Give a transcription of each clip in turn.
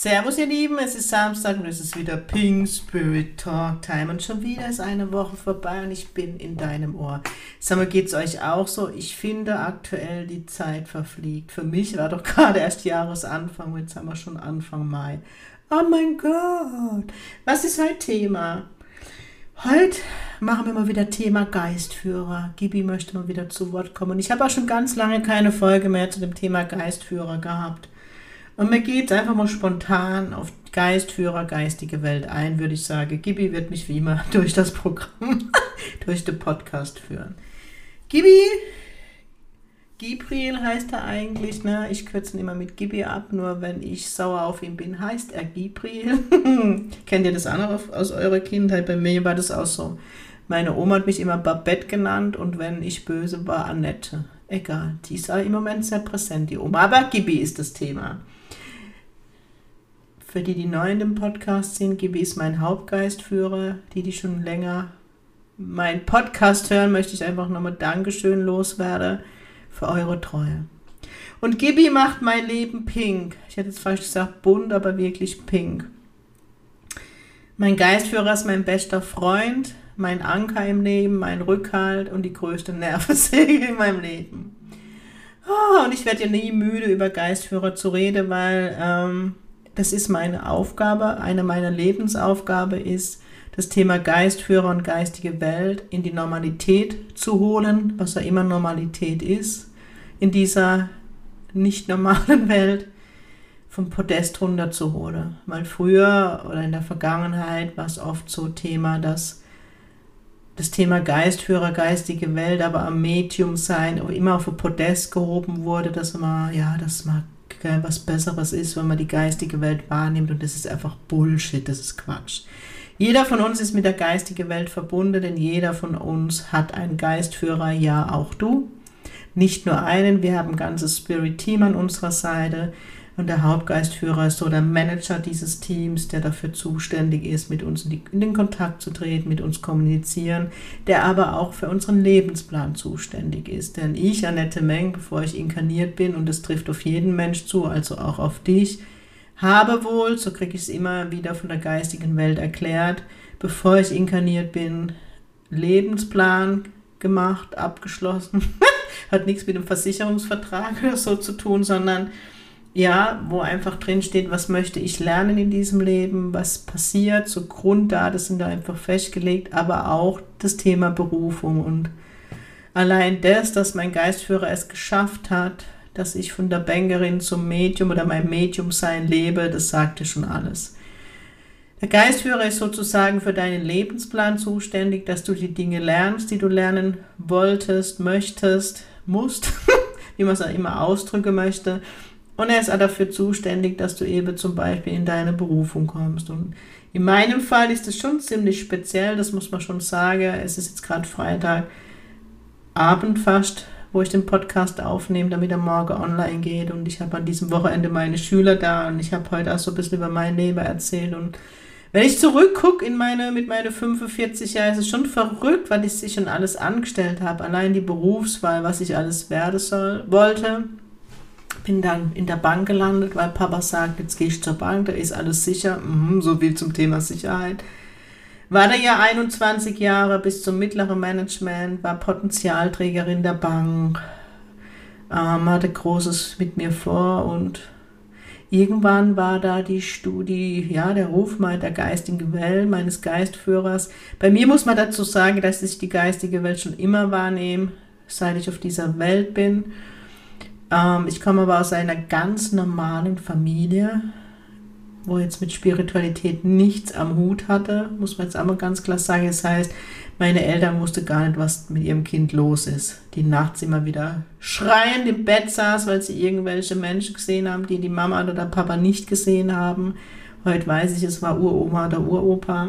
Servus ihr Lieben, es ist Samstag und es ist wieder Pink Spirit Talk Time und schon wieder ist eine Woche vorbei und ich bin in deinem Ohr. Sag mal, geht's euch auch so? Ich finde aktuell die Zeit verfliegt. Für mich war doch gerade erst Jahresanfang, jetzt haben wir schon Anfang Mai. Oh mein Gott, was ist heute Thema? Heute machen wir mal wieder Thema Geistführer. Gibi möchte mal wieder zu Wort kommen. Ich habe auch schon ganz lange keine Folge mehr zu dem Thema Geistführer gehabt. Und mir geht einfach mal spontan auf Geistführer, geistige Welt ein, würde ich sagen. Gibi wird mich wie immer durch das Programm, durch den Podcast führen. Gibi, Gibril heißt er eigentlich, ne? Ich kürze ihn immer mit Gibi ab, nur wenn ich sauer auf ihn bin, heißt er Gibril. Kennt ihr das andere aus eurer Kindheit? Bei mir war das auch so. Meine Oma hat mich immer Babette genannt und wenn ich böse war, Annette. Egal, die ist im Moment sehr präsent, die Oma. Aber Gibi ist das Thema. Für die, die neu in dem Podcast sind, Gibi ist mein Hauptgeistführer. Die, die schon länger meinen Podcast hören, möchte ich einfach nochmal Dankeschön loswerden für eure Treue. Und Gibi macht mein Leben pink. Ich hätte jetzt falsch gesagt bunt, aber wirklich pink. Mein Geistführer ist mein bester Freund, mein Anker im Leben, mein Rückhalt und die größte Nervensäge in meinem Leben. Oh, und ich werde ja nie müde, über Geistführer zu reden, weil ähm, das ist meine Aufgabe, eine meiner Lebensaufgabe ist, das Thema Geistführer und geistige Welt in die Normalität zu holen, was ja immer Normalität ist, in dieser nicht normalen Welt vom Podest runterzuholen. Weil früher oder in der Vergangenheit war es oft so Thema, dass das Thema Geistführer, geistige Welt, aber am Medium sein immer auf ein Podest gehoben wurde, dass man, ja, das mag was Besseres ist, wenn man die geistige Welt wahrnimmt und das ist einfach Bullshit, das ist Quatsch. Jeder von uns ist mit der geistigen Welt verbunden, denn jeder von uns hat einen Geistführer, ja auch du. Nicht nur einen, wir haben ein ganzes Spirit-Team an unserer Seite. Und der Hauptgeistführer ist so der Manager dieses Teams, der dafür zuständig ist, mit uns in, die, in, den Kontakt zu treten, mit uns kommunizieren, der aber auch für unseren Lebensplan zuständig ist. Denn ich, Annette Meng, bevor ich inkarniert bin, und das trifft auf jeden Mensch zu, also auch auf dich, habe wohl, so kriege ich es immer wieder von der geistigen Welt erklärt, bevor ich inkarniert bin, Lebensplan gemacht, abgeschlossen. Hat nichts mit dem Versicherungsvertrag oder so zu tun, sondern ja, wo einfach drin steht, was möchte ich lernen in diesem Leben, was passiert, so Grunddaten sind da einfach festgelegt, aber auch das Thema Berufung und allein das, dass mein Geistführer es geschafft hat, dass ich von der Bankerin zum Medium oder mein Medium sein lebe, das sagte schon alles. Der Geistführer ist sozusagen für deinen Lebensplan zuständig, dass du die Dinge lernst, die du lernen wolltest, möchtest, musst, wie man es auch immer ausdrücken möchte und er ist auch dafür zuständig, dass du eben zum Beispiel in deine Berufung kommst. Und in meinem Fall ist es schon ziemlich speziell, das muss man schon sagen. Es ist jetzt gerade Freitagabend fast, wo ich den Podcast aufnehme, damit er morgen online geht. Und ich habe an diesem Wochenende meine Schüler da und ich habe heute auch so ein bisschen über mein Leben erzählt. Und wenn ich zurückgucke in meine, mit meinen 45 Jahren, ist es schon verrückt, weil ich sich schon alles angestellt habe. Allein die Berufswahl, was ich alles werden soll, wollte bin dann in der Bank gelandet, weil Papa sagt, jetzt gehe ich zur Bank, da ist alles sicher. Mhm, so viel zum Thema Sicherheit. War da ja 21 Jahre bis zum mittleren Management, war Potenzialträgerin der Bank, ähm, hatte Großes mit mir vor und irgendwann war da die Studie, ja, der Ruf der geistigen Welt, meines Geistführers. Bei mir muss man dazu sagen, dass ich die geistige Welt schon immer wahrnehme, seit ich auf dieser Welt bin. Ähm, ich komme aber aus einer ganz normalen Familie, wo jetzt mit Spiritualität nichts am Hut hatte, muss man jetzt einmal ganz klar sagen. Das heißt, meine Eltern wussten gar nicht, was mit ihrem Kind los ist. Die nachts immer wieder schreiend im Bett saß, weil sie irgendwelche Menschen gesehen haben, die die Mama oder der Papa nicht gesehen haben. Heute weiß ich, es war Uroma oder Uropa.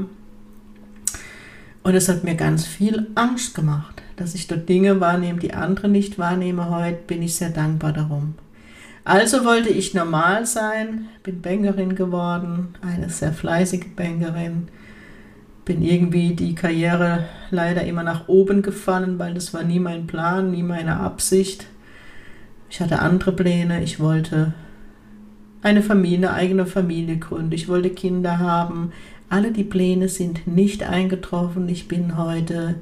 Und es hat mir ganz viel Angst gemacht, dass ich dort Dinge wahrnehme, die andere nicht wahrnehmen. Heute bin ich sehr dankbar darum. Also wollte ich normal sein, bin Bankerin geworden, eine sehr fleißige Bankerin. Bin irgendwie die Karriere leider immer nach oben gefallen, weil das war nie mein Plan, nie meine Absicht. Ich hatte andere Pläne. Ich wollte eine Familie, eine eigene Familie gründen. Ich wollte Kinder haben. Alle die Pläne sind nicht eingetroffen. Ich bin heute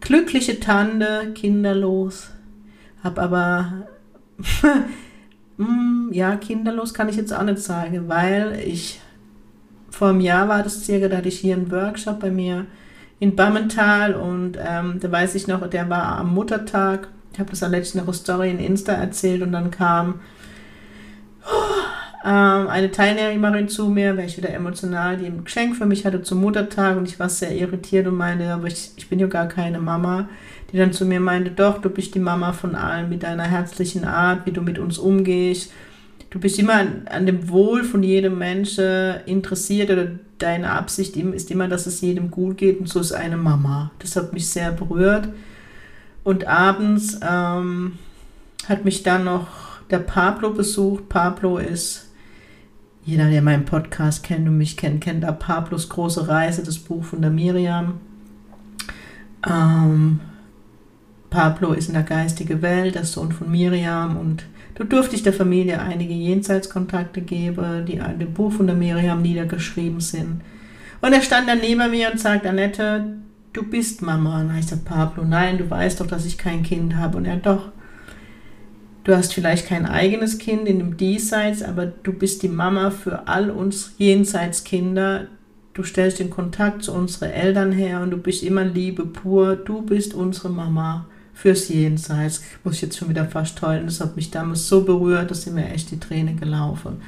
glückliche Tante, kinderlos. Hab aber Hm, ja, kinderlos kann ich jetzt auch nicht sagen, weil ich vor einem Jahr war das circa, da hatte ich hier einen Workshop bei mir in Bammental und ähm, da weiß ich noch, der war am Muttertag. Ich habe das letztens noch eine Story in Insta erzählt und dann kam oh, ähm, eine Teilnehmerin zu mir, ich wieder emotional, die ein Geschenk für mich hatte zum Muttertag und ich war sehr irritiert und meinte, aber ich, ich bin ja gar keine Mama die dann zu mir meinte, doch, du bist die Mama von allen mit deiner herzlichen Art, wie du mit uns umgehst. Du bist immer an, an dem Wohl von jedem Menschen interessiert oder deine Absicht ist immer, dass es jedem gut geht und so ist eine Mama. Das hat mich sehr berührt. Und abends ähm, hat mich dann noch der Pablo besucht. Pablo ist, jeder, der meinen Podcast kennt und mich kennt, kennt da Pablos große Reise, das Buch von der Miriam. Ähm, Pablo ist in der geistigen Welt, der Sohn von Miriam und du durfte ich der Familie einige Jenseitskontakte geben, die an dem Buch von der Miriam niedergeschrieben sind. Und er stand dann neben mir und sagt, Annette, du bist Mama. Und ich sagte, Pablo, nein, du weißt doch, dass ich kein Kind habe. Und er, doch, du hast vielleicht kein eigenes Kind in dem Diesseits, aber du bist die Mama für all uns Jenseitskinder. Du stellst den Kontakt zu unseren Eltern her und du bist immer Liebe pur. Du bist unsere Mama fürs Jenseits. Muss ich jetzt schon wieder fast heulen. Das hat mich damals so berührt, dass sind mir echt die Tränen gelaufen.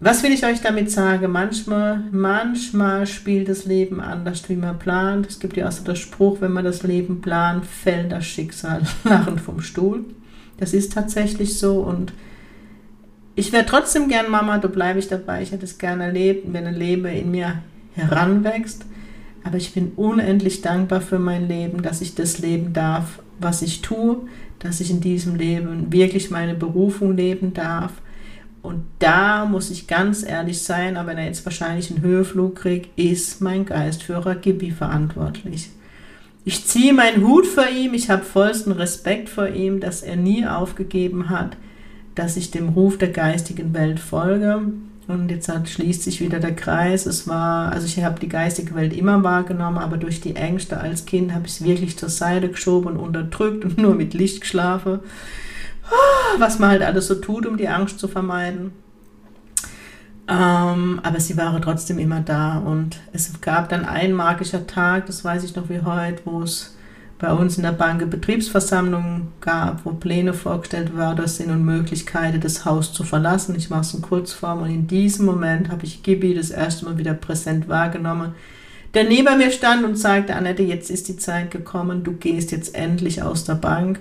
Was will ich euch damit sagen? Manchmal, manchmal spielt das Leben anders, wie man plant. Es gibt ja auch so den Spruch, wenn man das Leben plant, fällt das Schicksal lachend vom Stuhl. Das ist tatsächlich so und ich wäre trotzdem gern Mama, da bleibe ich dabei. Ich hätte es gerne erlebt, wenn ein Leben in mir heranwächst. Aber ich bin unendlich dankbar für mein Leben, dass ich das leben darf, was ich tue, dass ich in diesem Leben wirklich meine Berufung leben darf. Und da muss ich ganz ehrlich sein, aber wenn er jetzt wahrscheinlich einen Höheflug kriegt, ist mein Geistführer Gibi verantwortlich. Ich ziehe meinen Hut vor ihm, ich habe vollsten Respekt vor ihm, dass er nie aufgegeben hat, dass ich dem Ruf der geistigen Welt folge und jetzt hat, schließt sich wieder der Kreis. Es war, also ich habe die geistige Welt immer wahrgenommen, aber durch die Ängste als Kind habe ich es wirklich zur Seite geschoben und unterdrückt und nur mit Licht geschlafen. Was man halt alles so tut, um die Angst zu vermeiden. Ähm, aber sie waren trotzdem immer da und es gab dann ein magischer Tag, das weiß ich noch wie heute, wo es bei uns in der Bank eine Betriebsversammlung gab, wo Pläne vorgestellt worden sind und Möglichkeiten, das Haus zu verlassen. Ich mache es in Kurzform und in diesem Moment habe ich Gibi das erste Mal wieder präsent wahrgenommen, der neben mir stand und sagte, Annette, jetzt ist die Zeit gekommen, du gehst jetzt endlich aus der Bank.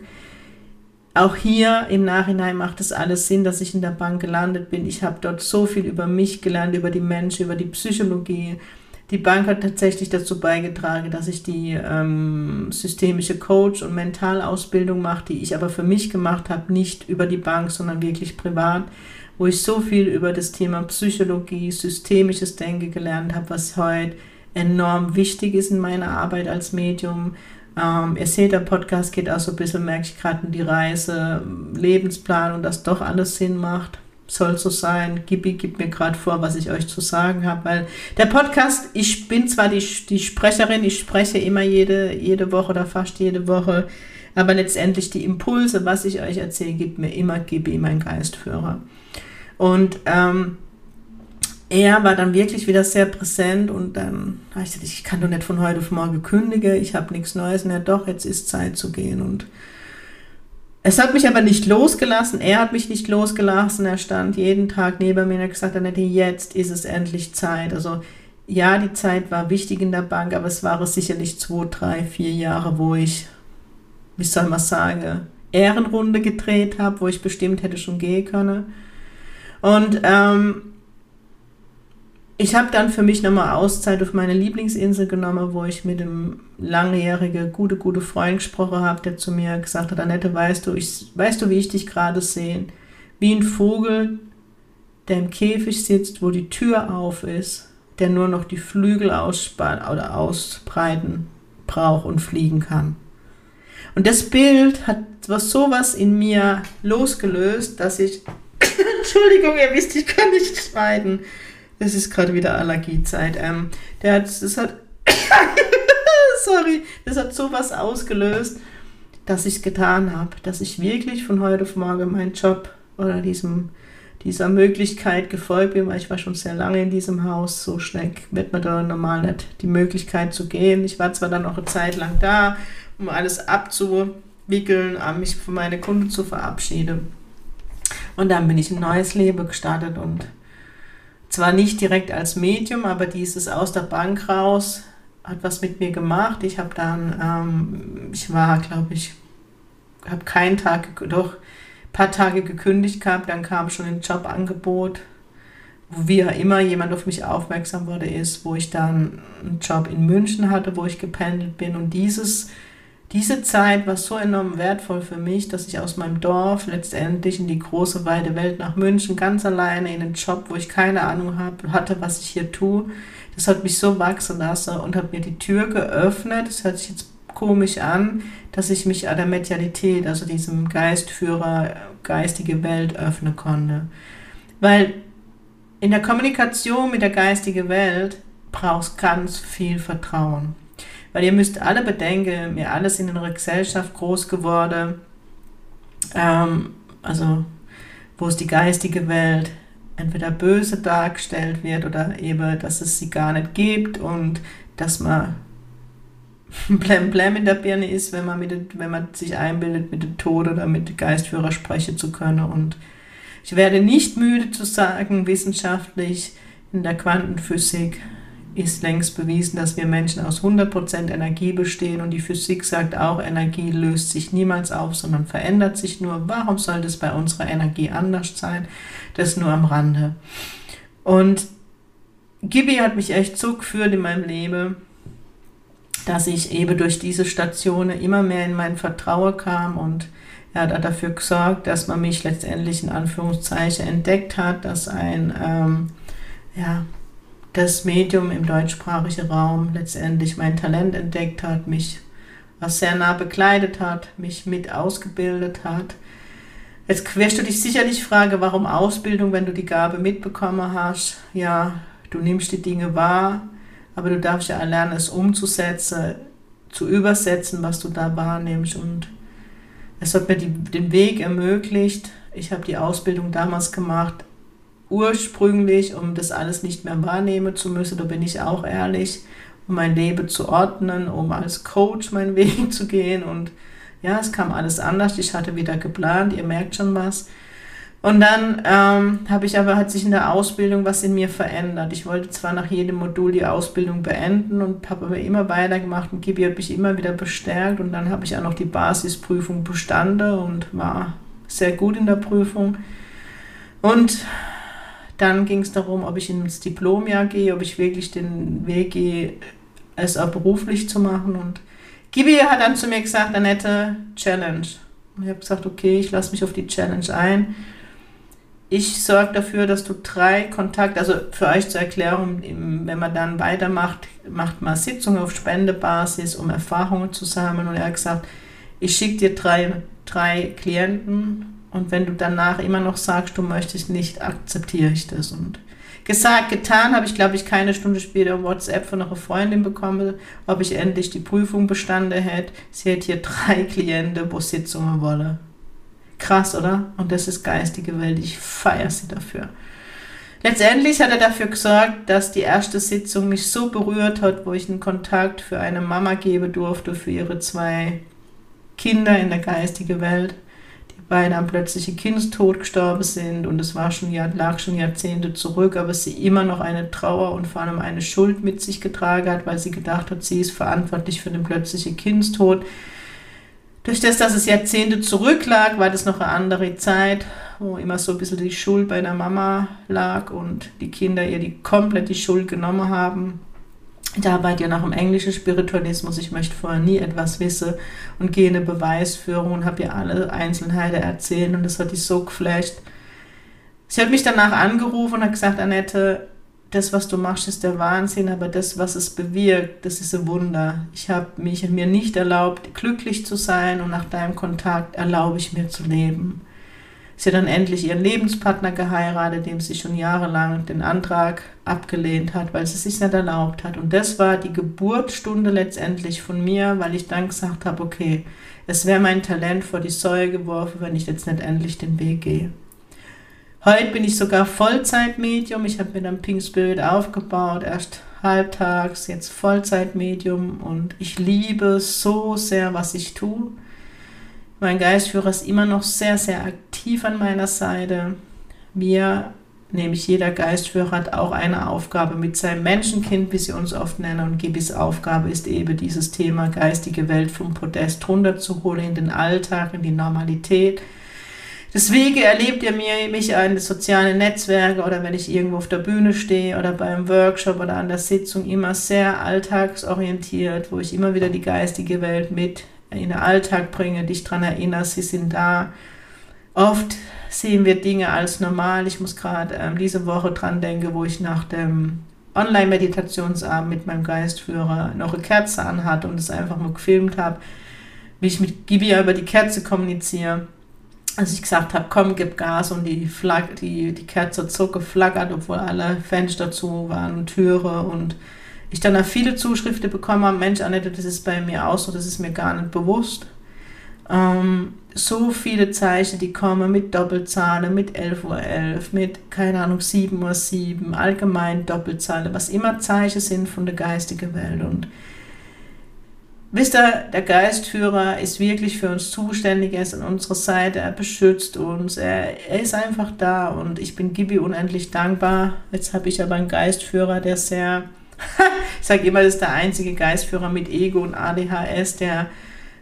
Auch hier im Nachhinein macht es alles Sinn, dass ich in der Bank gelandet bin. Ich habe dort so viel über mich gelernt, über die Menschen, über die Psychologie, die Bank hat tatsächlich dazu beigetragen, dass ich die ähm, systemische Coach- und Mentalausbildung mache, die ich aber für mich gemacht habe, nicht über die Bank, sondern wirklich privat, wo ich so viel über das Thema Psychologie, systemisches Denken gelernt habe, was heute enorm wichtig ist in meiner Arbeit als Medium. Ähm, ihr seht, der Podcast geht auch so ein bisschen, merke ich gerade, in die Reise, Lebensplan und das doch alles Sinn macht soll so sein. Gibi gibt mir gerade vor, was ich euch zu sagen habe, weil der Podcast, ich bin zwar die, die Sprecherin, ich spreche immer jede, jede Woche oder fast jede Woche, aber letztendlich die Impulse, was ich euch erzähle, gibt mir immer Gibi, mein Geistführer. Und ähm, er war dann wirklich wieder sehr präsent und dann habe ich gesagt, ich kann doch nicht von heute auf morgen kündigen, ich habe nichts Neues mehr, doch, jetzt ist Zeit zu gehen und es hat mich aber nicht losgelassen, er hat mich nicht losgelassen, er stand jeden Tag neben mir und hat gesagt, Annette, jetzt ist es endlich Zeit. Also ja, die Zeit war wichtig in der Bank, aber es waren sicherlich zwei, drei, vier Jahre, wo ich, wie soll man sagen, Ehrenrunde gedreht habe, wo ich bestimmt hätte schon gehen können. Und ähm, ich habe dann für mich nochmal Auszeit auf meine Lieblingsinsel genommen, wo ich mit einem langjährigen, gute, gute Freund gesprochen habe, der zu mir gesagt hat, Annette, weißt du, ich, weißt du, wie ich dich gerade sehe? Wie ein Vogel, der im Käfig sitzt, wo die Tür auf ist, der nur noch die Flügel oder ausbreiten braucht und fliegen kann. Und das Bild hat was sowas in mir losgelöst, dass ich, Entschuldigung, ihr wisst, ich kann nicht schneiden es ist gerade wieder Allergiezeit. Ähm, der hat, das hat, sorry, das hat sowas ausgelöst, dass ich es getan habe, dass ich wirklich von heute auf morgen meinen Job oder diesem, dieser Möglichkeit gefolgt bin, weil ich war schon sehr lange in diesem Haus, so schnell wird man da normal nicht die Möglichkeit zu gehen. Ich war zwar dann noch eine Zeit lang da, um alles abzuwickeln, mich von meinen Kunden zu verabschieden. Und dann bin ich ein neues Leben gestartet und zwar nicht direkt als Medium, aber dieses aus der Bank raus hat was mit mir gemacht. Ich habe dann, ähm, ich war, glaube ich, habe keinen Tag, doch ein paar Tage gekündigt gehabt, dann kam schon ein Jobangebot, wo wie immer jemand auf mich aufmerksam wurde, ist, wo ich dann einen Job in München hatte, wo ich gependelt bin und dieses diese Zeit war so enorm wertvoll für mich, dass ich aus meinem Dorf letztendlich in die große weite Welt nach München ganz alleine in einen Job, wo ich keine Ahnung hab, hatte, was ich hier tue. Das hat mich so wachsen lassen und hat mir die Tür geöffnet. Das hört sich jetzt komisch an, dass ich mich an der Medialität, also diesem Geistführer, geistige Welt öffnen konnte. Weil in der Kommunikation mit der geistigen Welt brauchst ganz viel Vertrauen. Weil ihr müsst alle bedenken, wir alle sind in einer Gesellschaft groß geworden, ähm, also wo es die geistige Welt entweder böse dargestellt wird oder eben, dass es sie gar nicht gibt und dass man blem blem in der Birne ist, wenn man, mit, wenn man sich einbildet, mit dem Tod oder mit dem Geistführer sprechen zu können. Und ich werde nicht müde zu sagen, wissenschaftlich in der Quantenphysik ist längst bewiesen, dass wir Menschen aus 100% Energie bestehen und die Physik sagt auch, Energie löst sich niemals auf, sondern verändert sich nur. Warum soll das bei unserer Energie anders sein? Das nur am Rande. Und Gibi hat mich echt so geführt in meinem Leben, dass ich eben durch diese Stationen immer mehr in mein Vertrauen kam und er hat dafür gesorgt, dass man mich letztendlich in Anführungszeichen entdeckt hat, dass ein ähm, ja, das Medium im deutschsprachigen Raum letztendlich mein Talent entdeckt hat, mich was sehr nah begleitet hat, mich mit ausgebildet hat. Jetzt wirst du dich sicherlich fragen, warum Ausbildung, wenn du die Gabe mitbekommen hast? Ja, du nimmst die Dinge wahr, aber du darfst ja lernen, es umzusetzen, zu übersetzen, was du da wahrnimmst. Und es hat mir die, den Weg ermöglicht. Ich habe die Ausbildung damals gemacht ursprünglich, um das alles nicht mehr wahrnehmen zu müssen, da bin ich auch ehrlich, um mein Leben zu ordnen, um als Coach meinen Weg zu gehen. Und ja, es kam alles anders. Ich hatte wieder geplant, ihr merkt schon was. Und dann ähm, habe ich aber, hat sich in der Ausbildung was in mir verändert. Ich wollte zwar nach jedem Modul die Ausbildung beenden und habe aber immer weitergemacht und Gibi hat mich immer wieder bestärkt und dann habe ich auch noch die Basisprüfung bestanden und war sehr gut in der Prüfung. Und dann ging es darum, ob ich ins Diplomjahr gehe, ob ich wirklich den Weg gehe, es auch beruflich zu machen. Und Gibi hat dann zu mir gesagt, Annette, Challenge. Und ich habe gesagt, okay, ich lasse mich auf die Challenge ein. Ich sorge dafür, dass du drei Kontakte, also für euch zur Erklärung, wenn man dann weitermacht, macht man Sitzungen auf Spendebasis, um Erfahrungen zu sammeln. Und er hat gesagt, ich schicke dir drei, drei Klienten und wenn du danach immer noch sagst, du möchtest nicht, akzeptiere ich das. Und gesagt, getan habe ich, glaube ich, keine Stunde später WhatsApp von einer Freundin bekommen, ob ich endlich die Prüfung bestanden hätte. Sie hat hier drei Klienten, wo Sitzungen wolle. Krass, oder? Und das ist geistige Welt. Ich feiere sie dafür. Letztendlich hat er dafür gesorgt, dass die erste Sitzung mich so berührt hat, wo ich einen Kontakt für eine Mama geben durfte, für ihre zwei Kinder in der geistigen Welt beide am plötzlichen Kindstod gestorben sind und es war schon, lag schon Jahrzehnte zurück, aber sie immer noch eine Trauer und vor allem eine Schuld mit sich getragen hat, weil sie gedacht hat, sie ist verantwortlich für den plötzlichen Kindstod. Durch das, dass es Jahrzehnte zurücklag, war das noch eine andere Zeit wo immer so ein bisschen die Schuld bei der Mama lag und die Kinder ihr die komplett die Schuld genommen haben. Ich arbeite ja nach dem englischen Spiritualismus. Ich möchte vorher nie etwas wissen und gehe in eine Beweisführung und habe ihr alle Einzelheiten erzählt und das hat die so geflasht. Sie hat mich danach angerufen und hat gesagt, Annette, das, was du machst, ist der Wahnsinn, aber das, was es bewirkt, das ist ein Wunder. Ich habe mich mir nicht erlaubt, glücklich zu sein und nach deinem Kontakt erlaube ich mir zu leben. Sie hat dann endlich ihren Lebenspartner geheiratet, dem sie schon jahrelang den Antrag abgelehnt hat, weil sie es sich nicht erlaubt hat. Und das war die Geburtsstunde letztendlich von mir, weil ich dann gesagt habe, okay, es wäre mein Talent vor die Säue geworfen, wenn ich jetzt nicht endlich den Weg gehe. Heute bin ich sogar Vollzeitmedium. Ich habe mir dann Pink Spirit aufgebaut, erst halbtags, jetzt Vollzeitmedium und ich liebe so sehr, was ich tue. Mein Geistführer ist immer noch sehr, sehr aktiv an meiner Seite. Wir, nämlich jeder Geistführer, hat auch eine Aufgabe mit seinem Menschenkind, wie sie uns oft nennen. Und Gibis Aufgabe ist eben dieses Thema geistige Welt vom Podest runterzuholen in den Alltag, in die Normalität Deswegen erlebt ihr mir, mich an sozialen Netzwerken oder wenn ich irgendwo auf der Bühne stehe oder beim Workshop oder an der Sitzung immer sehr alltagsorientiert, wo ich immer wieder die geistige Welt mit in den Alltag bringe, dich daran erinnere, sie sind da. Oft sehen wir Dinge als normal. Ich muss gerade ähm, diese Woche dran denken, wo ich nach dem Online-Meditationsabend mit meinem Geistführer noch eine Kerze anhatte und es einfach mal gefilmt habe, wie ich mit Gibi über die Kerze kommuniziere als ich gesagt habe, komm, gib Gas und die, Flag die, die Kerze zog geflackert, obwohl alle Fenster zu waren und Türe und ich dann auch viele Zuschriften bekommen habe, Mensch, Annette, das ist bei mir auch so, das ist mir gar nicht bewusst. Ähm, so viele Zeichen, die kommen mit Doppelzahlen, mit 11.11 Uhr, 11, mit, keine Ahnung, 7.07 Uhr, 7, allgemein Doppelzahlen, was immer Zeichen sind von der geistigen Welt und Wisst ihr, der Geistführer ist wirklich für uns zuständig, er ist an unserer Seite, er beschützt uns, er, er ist einfach da und ich bin Gibi unendlich dankbar. Jetzt habe ich aber einen Geistführer, der sehr, ich sage immer, das ist der einzige Geistführer mit Ego und ADHS, der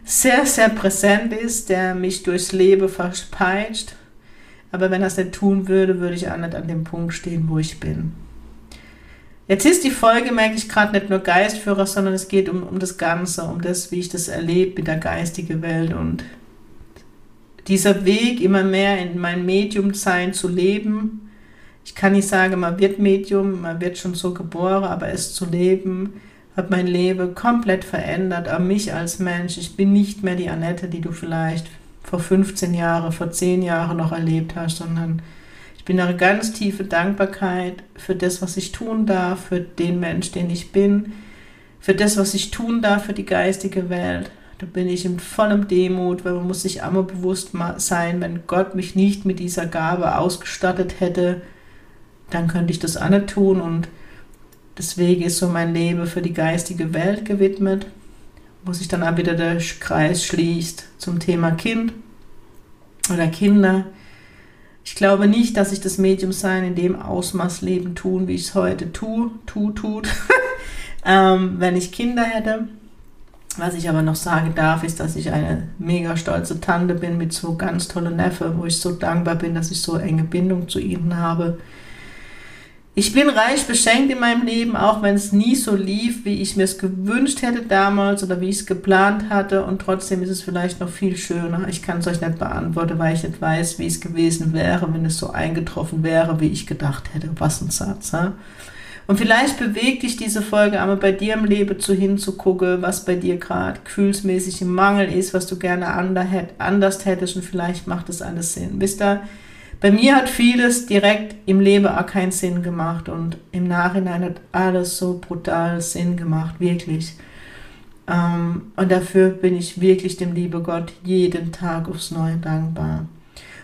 sehr, sehr präsent ist, der mich durchs Leben verspeitscht. Aber wenn er es nicht tun würde, würde ich auch nicht an dem Punkt stehen, wo ich bin. Jetzt ist die Folge, merke ich gerade, nicht nur Geistführer, sondern es geht um, um das Ganze, um das, wie ich das erlebe mit der geistigen Welt und dieser Weg, immer mehr in mein Medium-Sein zu leben. Ich kann nicht sagen, man wird Medium, man wird schon so geboren, aber es zu leben, hat mein Leben komplett verändert, auch mich als Mensch. Ich bin nicht mehr die Annette, die du vielleicht vor 15 Jahren, vor 10 Jahren noch erlebt hast, sondern bin eine ganz tiefe Dankbarkeit für das, was ich tun darf, für den Mensch, den ich bin, für das, was ich tun darf für die geistige Welt. Da bin ich in vollem Demut, weil man muss sich einmal bewusst sein, wenn Gott mich nicht mit dieser Gabe ausgestattet hätte, dann könnte ich das nicht tun und deswegen ist so mein Leben für die geistige Welt gewidmet, wo sich dann auch wieder der Kreis schließt zum Thema Kind oder Kinder ich glaube nicht, dass ich das Mediumsein in dem Ausmaß leben tun, wie ich es heute tue, tu, tut, ähm, wenn ich Kinder hätte. Was ich aber noch sagen darf, ist, dass ich eine mega stolze Tante bin mit so ganz tollen Neffe, wo ich so dankbar bin, dass ich so enge Bindung zu ihnen habe. Ich bin reich beschenkt in meinem Leben, auch wenn es nie so lief, wie ich mir es gewünscht hätte damals oder wie ich es geplant hatte. Und trotzdem ist es vielleicht noch viel schöner. Ich kann es euch nicht beantworten, weil ich nicht weiß, wie es gewesen wäre, wenn es so eingetroffen wäre, wie ich gedacht hätte. Was ein Satz. Ja? Und vielleicht bewegt dich diese Folge einmal bei dir im Leben zu hinzugucken, was bei dir gerade gefühlsmäßig im Mangel ist, was du gerne anders hättest und vielleicht macht es alles Sinn. Wisst ihr, bei mir hat vieles direkt im Leben auch keinen Sinn gemacht und im Nachhinein hat alles so brutal Sinn gemacht, wirklich. Ähm, und dafür bin ich wirklich dem liebe Gott jeden Tag aufs Neue dankbar.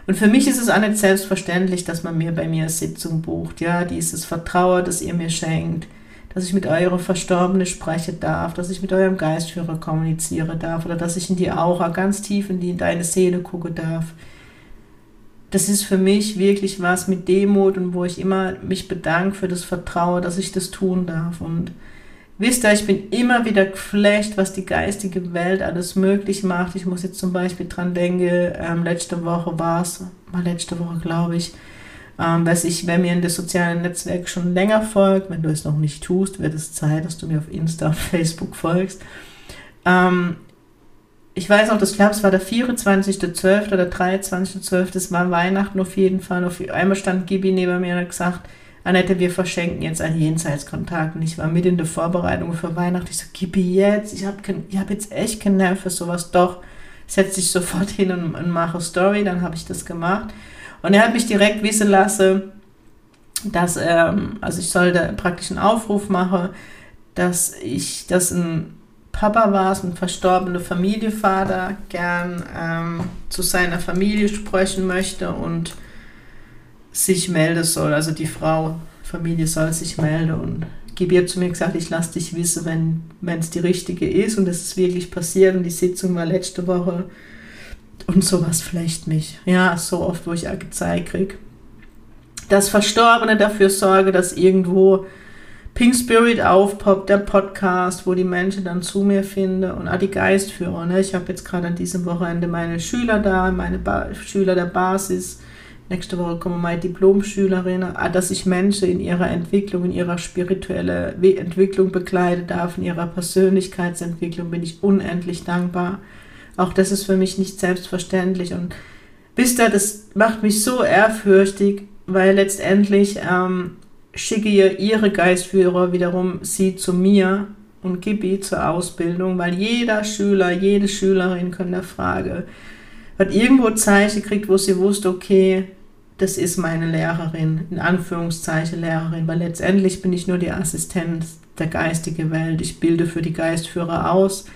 Und für mich ist es auch nicht selbstverständlich, dass man mir bei mir eine Sitzung bucht. Ja, dieses Vertrauen, das ihr mir schenkt, dass ich mit eurem Verstorbenen sprechen darf, dass ich mit eurem Geistführer kommunizieren darf oder dass ich in die Aura ganz tief in, die, in deine Seele gucken darf das ist für mich wirklich was mit Demut und wo ich immer mich bedanke für das Vertrauen, dass ich das tun darf. Und Wisst ihr, ich bin immer wieder geflasht, was die geistige Welt alles möglich macht. Ich muss jetzt zum Beispiel dran denken, ähm, letzte Woche war es, mal letzte Woche glaube ich, ähm, dass ich, wenn mir in das soziale Netzwerk schon länger folgt, wenn du es noch nicht tust, wird es Zeit, dass du mir auf Insta und Facebook folgst. Ähm, ich weiß auch, das glaube es war der 24.12. oder 23.12. Das war Weihnachten auf jeden Fall. Auf einmal stand Gibi neben mir und hat gesagt, Annette, wir verschenken jetzt einen Jenseitskontakt. Und ich war mit in der Vorbereitung für Weihnachten. Ich so, Gibi jetzt, ich habe hab jetzt echt keinen Nerv für sowas. Doch, setz dich sofort hin und, und mache Story. Dann habe ich das gemacht. Und er hat mich direkt wissen lassen, dass, ähm, also ich sollte praktisch einen Aufruf machen, dass ich, dass ein Papa war, ein verstorbener Familienvater, gern ähm, zu seiner Familie sprechen möchte und sich melden soll. Also die Frau, Familie soll sich melden und Gibi zu mir gesagt, ich lasse dich wissen, wenn es die richtige ist und es ist wirklich passiert und die Sitzung war letzte Woche und sowas flecht mich. Ja, so oft, wo ich auch gezeigt kriege. Dass Verstorbene dafür sorge, dass irgendwo Pink Spirit aufpoppt, der Podcast, wo die Menschen dann zu mir finden und auch die Geistführer. Ne? Ich habe jetzt gerade an diesem Wochenende meine Schüler da, meine ba Schüler der Basis. Nächste Woche kommen meine Diplomschülerinnen, ah, dass ich Menschen in ihrer Entwicklung, in ihrer spirituellen Entwicklung begleiten darf, in ihrer Persönlichkeitsentwicklung, bin ich unendlich dankbar. Auch das ist für mich nicht selbstverständlich. Und wisst ihr, das macht mich so ehrfürchtig, weil letztendlich ähm, schicke ihr ihre Geistführer wiederum sie zu mir und Gibi zur Ausbildung, weil jeder Schüler, jede Schülerin kann der Frage, hat irgendwo Zeichen gekriegt, wo sie wusste, okay, das ist meine Lehrerin, in Anführungszeichen Lehrerin, weil letztendlich bin ich nur die Assistent der geistigen Welt. Ich bilde für die Geistführer aus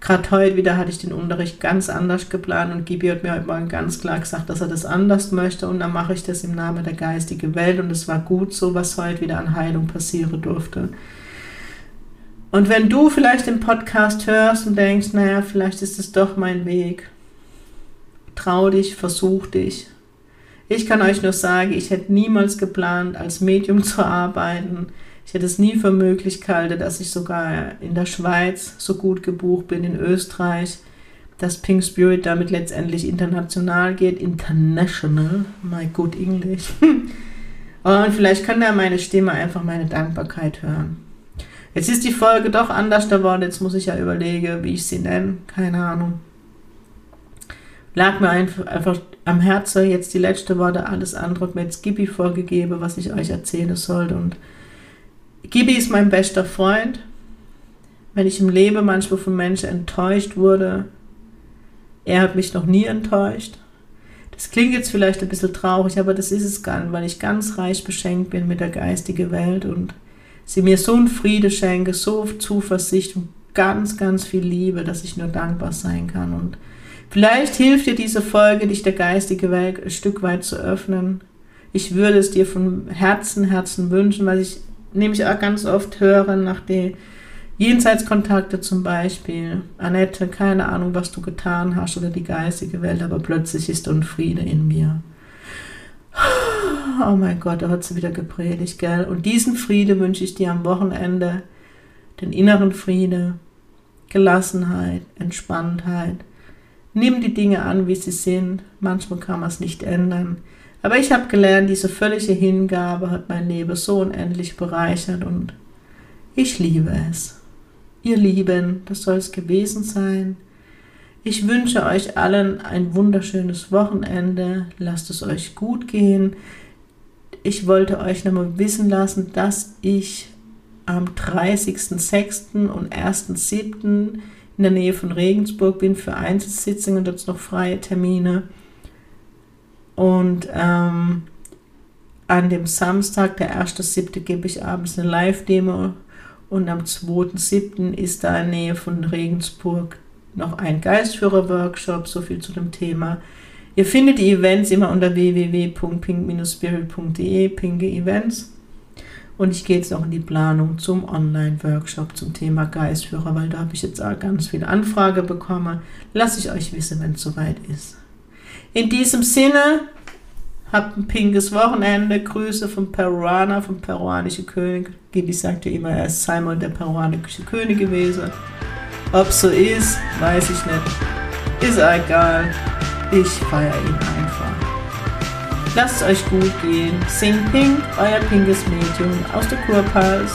Gerade heute wieder hatte ich den Unterricht ganz anders geplant und Gibi hat mir heute Morgen ganz klar gesagt, dass er das anders möchte und dann mache ich das im Namen der geistigen Welt und es war gut so, was heute wieder an Heilung passieren durfte. Und wenn du vielleicht den Podcast hörst und denkst, naja, vielleicht ist es doch mein Weg, trau dich, versuch dich. Ich kann euch nur sagen, ich hätte niemals geplant, als Medium zu arbeiten. Ich hätte es nie für möglich gehalten, dass ich sogar in der Schweiz so gut gebucht bin, in Österreich, dass Pink Spirit damit letztendlich international geht. International, my good English. Und vielleicht kann da meine Stimme einfach meine Dankbarkeit hören. Jetzt ist die Folge doch anders geworden. Jetzt muss ich ja überlegen, wie ich sie nenne. Keine Ahnung. Lag mir einfach, am Herzen jetzt die letzte Worte. Alles andere mir jetzt Gibi vorgegeben, was ich euch erzählen sollte. Und Gibi ist mein bester Freund. Wenn ich im Leben manchmal von Menschen enttäuscht wurde, er hat mich noch nie enttäuscht. Das klingt jetzt vielleicht ein bisschen traurig, aber das ist es gar nicht, weil ich ganz reich beschenkt bin mit der geistigen Welt und sie mir so einen Friede schenke, so Zuversicht und ganz, ganz viel Liebe, dass ich nur dankbar sein kann. Und vielleicht hilft dir diese Folge, dich der geistigen Welt ein Stück weit zu öffnen. Ich würde es dir von Herzen, Herzen wünschen, weil ich nämlich auch ganz oft hören nach den Jenseitskontakte zum Beispiel. Annette, keine Ahnung, was du getan hast oder die geistige Welt, aber plötzlich ist Unfriede in mir. Oh mein Gott, da hat sie wieder gepredigt, gell? Und diesen Friede wünsche ich dir am Wochenende, den inneren Friede, Gelassenheit, Entspanntheit. Nimm die Dinge an, wie sie sind. Manchmal kann man es nicht ändern. Aber ich habe gelernt, diese völlige Hingabe hat mein Leben so unendlich bereichert und ich liebe es. Ihr Lieben, das soll es gewesen sein. Ich wünsche euch allen ein wunderschönes Wochenende. Lasst es euch gut gehen. Ich wollte euch nochmal wissen lassen, dass ich am 30.06. und 1.07. in der Nähe von Regensburg bin für Einzelsitzungen, dort noch freie Termine. Und ähm, an dem Samstag, der 1.7., gebe ich abends eine Live-Demo und am 2.7. ist da in der Nähe von Regensburg noch ein Geistführer-Workshop, so viel zu dem Thema. Ihr findet die Events immer unter www.pink-spirit.de, Pinke Events. Und ich gehe jetzt noch in die Planung zum Online-Workshop zum Thema Geistführer, weil da habe ich jetzt auch ganz viele Anfragen bekommen. Lasse ich euch wissen, wenn es soweit ist. In diesem Sinne, Habt ein pinkes Wochenende. Grüße vom Peruaner, vom peruanischen König. Gibi sagte immer, er ist Simon der peruanische König gewesen. Ob so ist, weiß ich nicht. Ist egal. Ich feiere ihn einfach. Lasst euch gut gehen. Sing Pink, euer pinkes Medium aus der Kurpals.